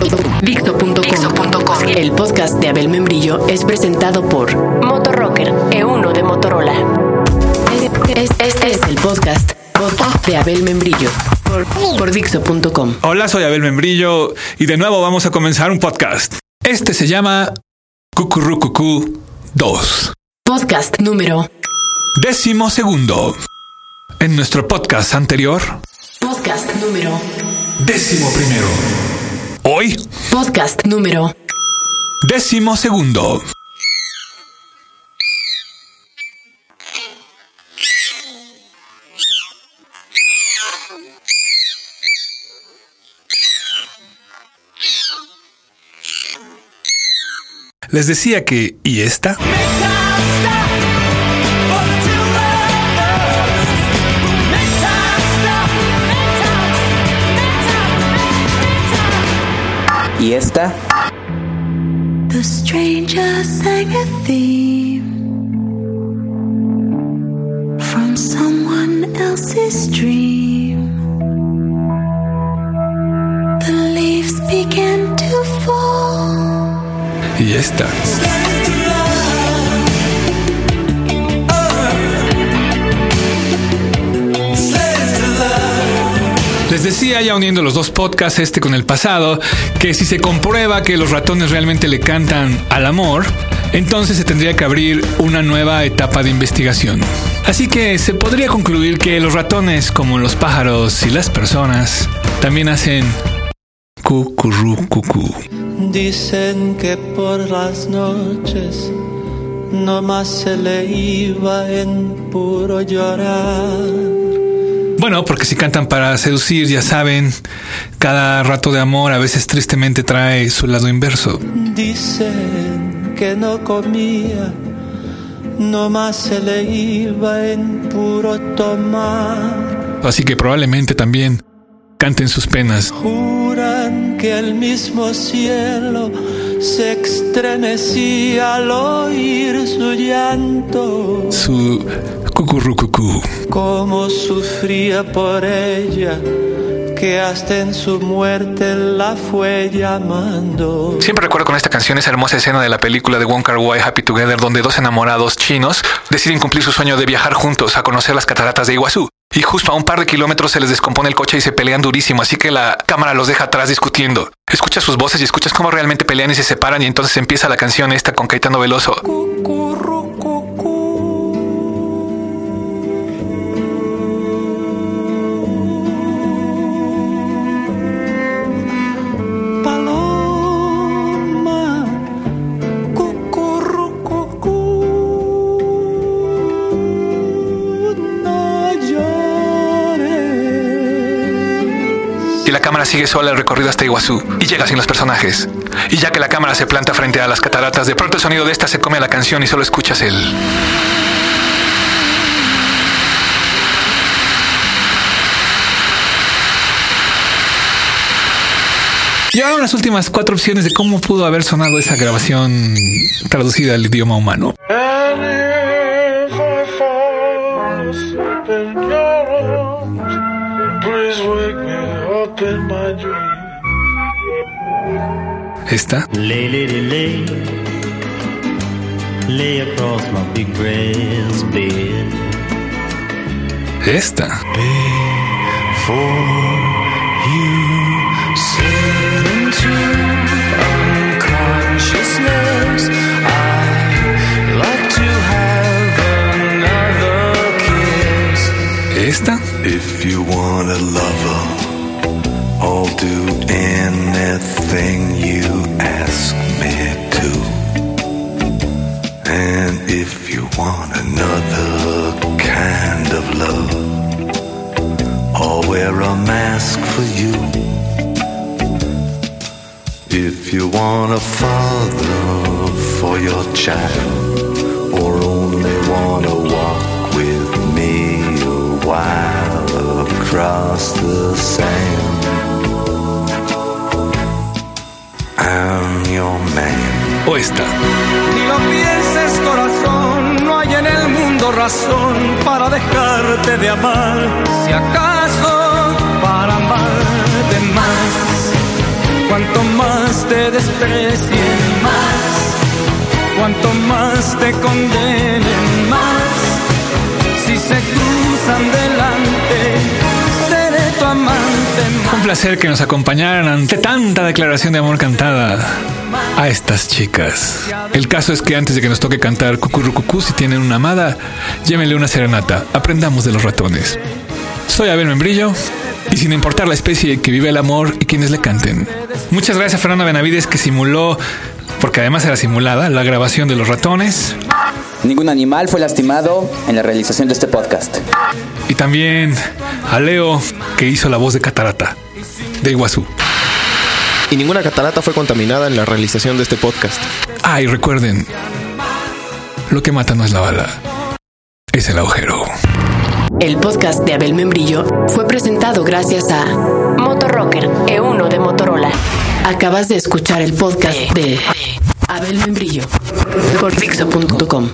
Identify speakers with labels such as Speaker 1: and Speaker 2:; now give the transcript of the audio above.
Speaker 1: Dixo.com. El podcast de Abel Membrillo es presentado por Motorrocker E1 de Motorola. Este es el podcast, podcast de Abel Membrillo por, por Dixo.com.
Speaker 2: Hola, soy Abel Membrillo y de nuevo vamos a comenzar un podcast. Este se llama Cucurrucucú 2.
Speaker 1: Podcast número
Speaker 2: Décimo segundo. En nuestro podcast anterior,
Speaker 1: Podcast número
Speaker 2: décimo primero. Hoy,
Speaker 1: Podcast número
Speaker 2: décimo segundo. Les decía que, ¿y esta?
Speaker 3: ¿Y esta?
Speaker 4: The stranger sang a theme from someone else's dream. The leaves began to fall.
Speaker 2: ¿Y esta? Decía, ya uniendo los dos podcasts, este con el pasado, que si se comprueba que los ratones realmente le cantan al amor, entonces se tendría que abrir una nueva etapa de investigación. Así que se podría concluir que los ratones, como los pájaros y las personas, también hacen cucurú cucú.
Speaker 5: Dicen que por las noches no más se le iba en puro llorar.
Speaker 2: Bueno, porque si cantan para seducir, ya saben, cada rato de amor a veces tristemente trae su lado inverso.
Speaker 5: Dicen que no comía, no más se le iba en puro tomar.
Speaker 2: Así que probablemente también canten sus penas.
Speaker 5: Juran que el mismo cielo se estremecía al oír su llanto.
Speaker 2: Su cucurrucucú.
Speaker 5: Cómo sufría por ella, que hasta en su muerte la fue llamando.
Speaker 2: Siempre recuerdo con esta canción esa hermosa escena de la película de Wong Kar Wai Happy Together donde dos enamorados chinos deciden cumplir su sueño de viajar juntos a conocer las cataratas de Iguazú. Y justo a un par de kilómetros se les descompone el coche y se pelean durísimo, así que la cámara los deja atrás discutiendo. Escuchas sus voces y escuchas cómo realmente pelean y se separan y entonces empieza la canción esta con Caetano Veloso.
Speaker 5: Cucurrucucú. Paloma,
Speaker 2: Y la cámara sigue sola el recorrido hasta Iguazú y llega sin los personajes. Y ya que la cámara se planta frente a las cataratas, de pronto el sonido de esta se come a la canción y solo escuchas el... Ahora las últimas cuatro opciones de cómo pudo haber sonado esa grabación traducida al idioma humano. Esta.
Speaker 6: Lay, lay, lay, lay, lay across my big bed.
Speaker 2: Esta.
Speaker 7: Before
Speaker 8: If you want a lover, I'll do anything you ask me to. And if you want another kind of love, I'll wear a mask for you. If you want a father for your child, or only want to walk with me a while across the sand, I'm your man.
Speaker 2: O esta.
Speaker 5: Ni lo pienses corazón, no hay en el mundo razón para dejarte de amar, si acaso para amarte más.
Speaker 9: Cuanto más te desprecien, más. Cuanto más te condenen, más. Si se cruzan delante,
Speaker 2: Fue un placer que nos acompañaran ante tanta declaración de amor cantada a estas chicas. El caso es que antes de que nos toque cantar Cucurrucucú, si tienen una amada, llévenle una serenata. Aprendamos de los ratones. Soy Abel Membrillo y sin importar la especie que vive el amor y quienes le canten. Muchas gracias a Fernando Benavides que simuló, porque además era simulada, la grabación de los ratones.
Speaker 3: Ningún animal fue lastimado en la realización de este podcast.
Speaker 2: Y también a Leo que hizo la voz de Catarata de Iguazú.
Speaker 10: Y ninguna catarata fue contaminada en la realización de este podcast.
Speaker 2: Ah, y recuerden, lo que mata no es la bala, es el agujero.
Speaker 1: El podcast de Abel Membrillo fue presentado gracias a Motorrocker E1 de Motorola. Acabas de escuchar el podcast de Abel Membrillo por Fixo.com.